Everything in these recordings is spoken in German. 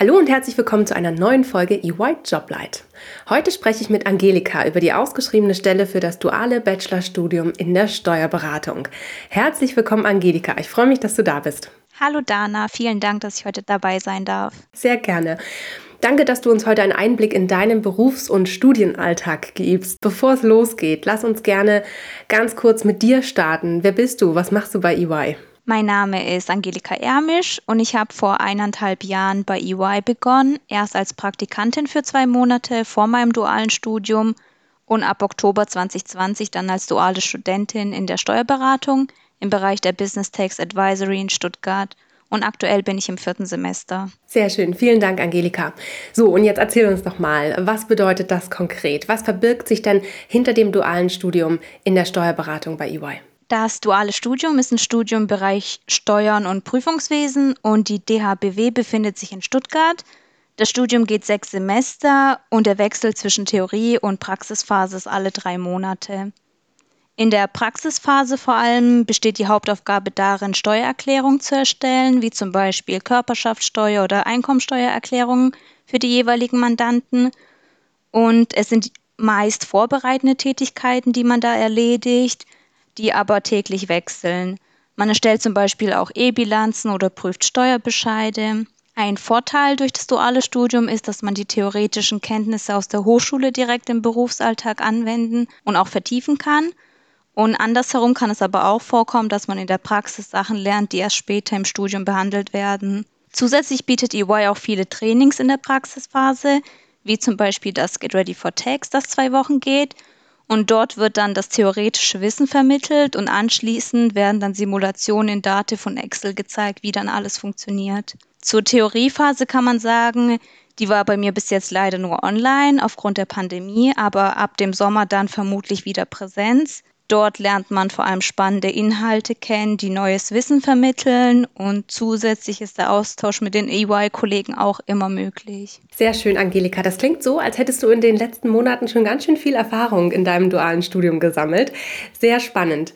Hallo und herzlich willkommen zu einer neuen Folge EY Joblight. Heute spreche ich mit Angelika über die ausgeschriebene Stelle für das duale Bachelorstudium in der Steuerberatung. Herzlich willkommen, Angelika. Ich freue mich, dass du da bist. Hallo Dana, vielen Dank, dass ich heute dabei sein darf. Sehr gerne. Danke, dass du uns heute einen Einblick in deinen Berufs- und Studienalltag gibst. Bevor es losgeht, lass uns gerne ganz kurz mit dir starten. Wer bist du? Was machst du bei EY? Mein Name ist Angelika Ermisch und ich habe vor eineinhalb Jahren bei EY begonnen, erst als Praktikantin für zwei Monate vor meinem dualen Studium und ab Oktober 2020 dann als duale Studentin in der Steuerberatung im Bereich der Business Tax Advisory in Stuttgart. Und aktuell bin ich im vierten Semester. Sehr schön. Vielen Dank, Angelika. So, und jetzt erzähl uns doch mal, was bedeutet das konkret? Was verbirgt sich denn hinter dem dualen Studium in der Steuerberatung bei EY? Das duale Studium ist ein Studium im Bereich Steuern und Prüfungswesen und die DHBW befindet sich in Stuttgart. Das Studium geht sechs Semester und der Wechsel zwischen Theorie und Praxisphase ist alle drei Monate. In der Praxisphase vor allem besteht die Hauptaufgabe darin, Steuererklärungen zu erstellen, wie zum Beispiel Körperschaftssteuer oder Einkommensteuererklärungen für die jeweiligen Mandanten. Und es sind meist vorbereitende Tätigkeiten, die man da erledigt die aber täglich wechseln. Man erstellt zum Beispiel auch E-Bilanzen oder prüft Steuerbescheide. Ein Vorteil durch das duale Studium ist, dass man die theoretischen Kenntnisse aus der Hochschule direkt im Berufsalltag anwenden und auch vertiefen kann. Und andersherum kann es aber auch vorkommen, dass man in der Praxis Sachen lernt, die erst später im Studium behandelt werden. Zusätzlich bietet EY auch viele Trainings in der Praxisphase, wie zum Beispiel das Get Ready for Tax, das zwei Wochen geht, und dort wird dann das theoretische Wissen vermittelt und anschließend werden dann Simulationen in Dativ und Excel gezeigt, wie dann alles funktioniert. Zur Theoriephase kann man sagen, die war bei mir bis jetzt leider nur online aufgrund der Pandemie, aber ab dem Sommer dann vermutlich wieder Präsenz. Dort lernt man vor allem spannende Inhalte kennen, die neues Wissen vermitteln und zusätzlich ist der Austausch mit den EY-Kollegen auch immer möglich. Sehr schön, Angelika. Das klingt so, als hättest du in den letzten Monaten schon ganz schön viel Erfahrung in deinem dualen Studium gesammelt. Sehr spannend.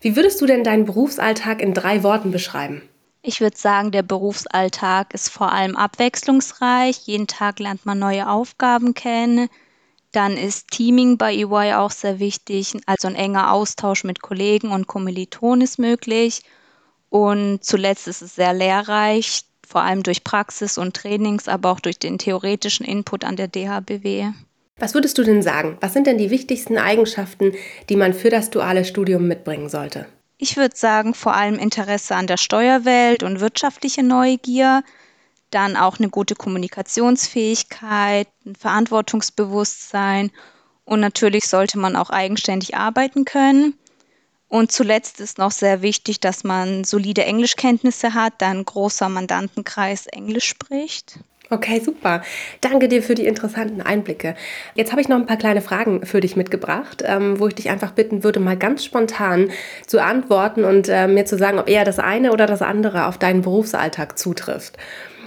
Wie würdest du denn deinen Berufsalltag in drei Worten beschreiben? Ich würde sagen, der Berufsalltag ist vor allem abwechslungsreich. Jeden Tag lernt man neue Aufgaben kennen. Dann ist Teaming bei EY auch sehr wichtig, also ein enger Austausch mit Kollegen und Kommilitonen ist möglich. Und zuletzt ist es sehr lehrreich, vor allem durch Praxis und Trainings, aber auch durch den theoretischen Input an der DHBW. Was würdest du denn sagen? Was sind denn die wichtigsten Eigenschaften, die man für das duale Studium mitbringen sollte? Ich würde sagen, vor allem Interesse an der Steuerwelt und wirtschaftliche Neugier, dann auch eine gute Kommunikationsfähigkeit, ein Verantwortungsbewusstsein und natürlich sollte man auch eigenständig arbeiten können. Und zuletzt ist noch sehr wichtig, dass man solide Englischkenntnisse hat, da ein großer Mandantenkreis Englisch spricht. Okay, super. Danke dir für die interessanten Einblicke. Jetzt habe ich noch ein paar kleine Fragen für dich mitgebracht, ähm, wo ich dich einfach bitten würde, mal ganz spontan zu antworten und äh, mir zu sagen, ob eher das eine oder das andere auf deinen Berufsalltag zutrifft.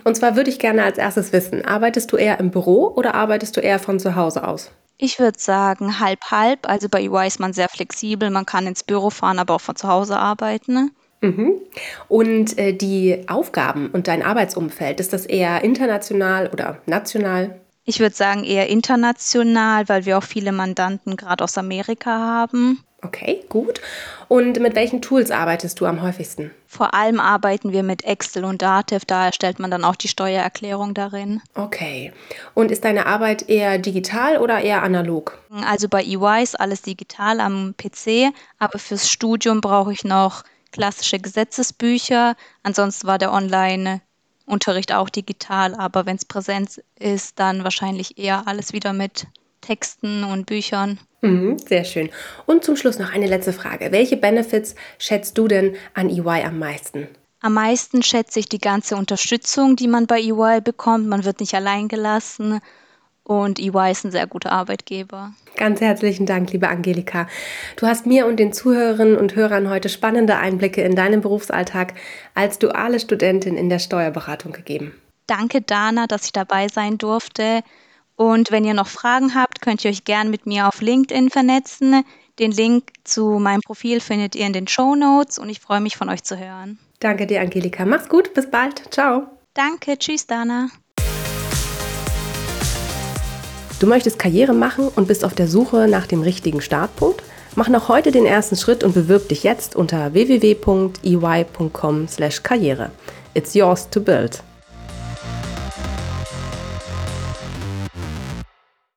Und zwar würde ich gerne als erstes wissen, arbeitest du eher im Büro oder arbeitest du eher von zu Hause aus? Ich würde sagen halb halb. Also bei EY ist man sehr flexibel. Man kann ins Büro fahren, aber auch von zu Hause arbeiten. Mhm. Und äh, die Aufgaben und dein Arbeitsumfeld, ist das eher international oder national? Ich würde sagen eher international, weil wir auch viele Mandanten gerade aus Amerika haben. Okay, gut. Und mit welchen Tools arbeitest du am häufigsten? Vor allem arbeiten wir mit Excel und Dativ, da erstellt man dann auch die Steuererklärung darin. Okay. Und ist deine Arbeit eher digital oder eher analog? Also bei EY ist alles digital am PC, aber fürs Studium brauche ich noch klassische Gesetzesbücher. Ansonsten war der Online Unterricht auch digital, aber wenn es Präsenz ist, dann wahrscheinlich eher alles wieder mit Texten und Büchern. Mhm, sehr schön. Und zum Schluss noch eine letzte Frage. Welche Benefits schätzt du denn an EY am meisten? Am meisten schätze ich die ganze Unterstützung, die man bei EY bekommt. Man wird nicht allein gelassen und EY ist ein sehr guter Arbeitgeber. Ganz herzlichen Dank, liebe Angelika. Du hast mir und den Zuhörerinnen und Hörern heute spannende Einblicke in deinen Berufsalltag als duale Studentin in der Steuerberatung gegeben. Danke, Dana, dass ich dabei sein durfte. Und wenn ihr noch Fragen habt, könnt ihr euch gern mit mir auf LinkedIn vernetzen. Den Link zu meinem Profil findet ihr in den Show Notes und ich freue mich von euch zu hören. Danke dir, Angelika. Mach's gut. Bis bald. Ciao. Danke. Tschüss, Dana. Du möchtest Karriere machen und bist auf der Suche nach dem richtigen Startpunkt? Mach noch heute den ersten Schritt und bewirb dich jetzt unter www.ey.com/karriere. It's yours to build.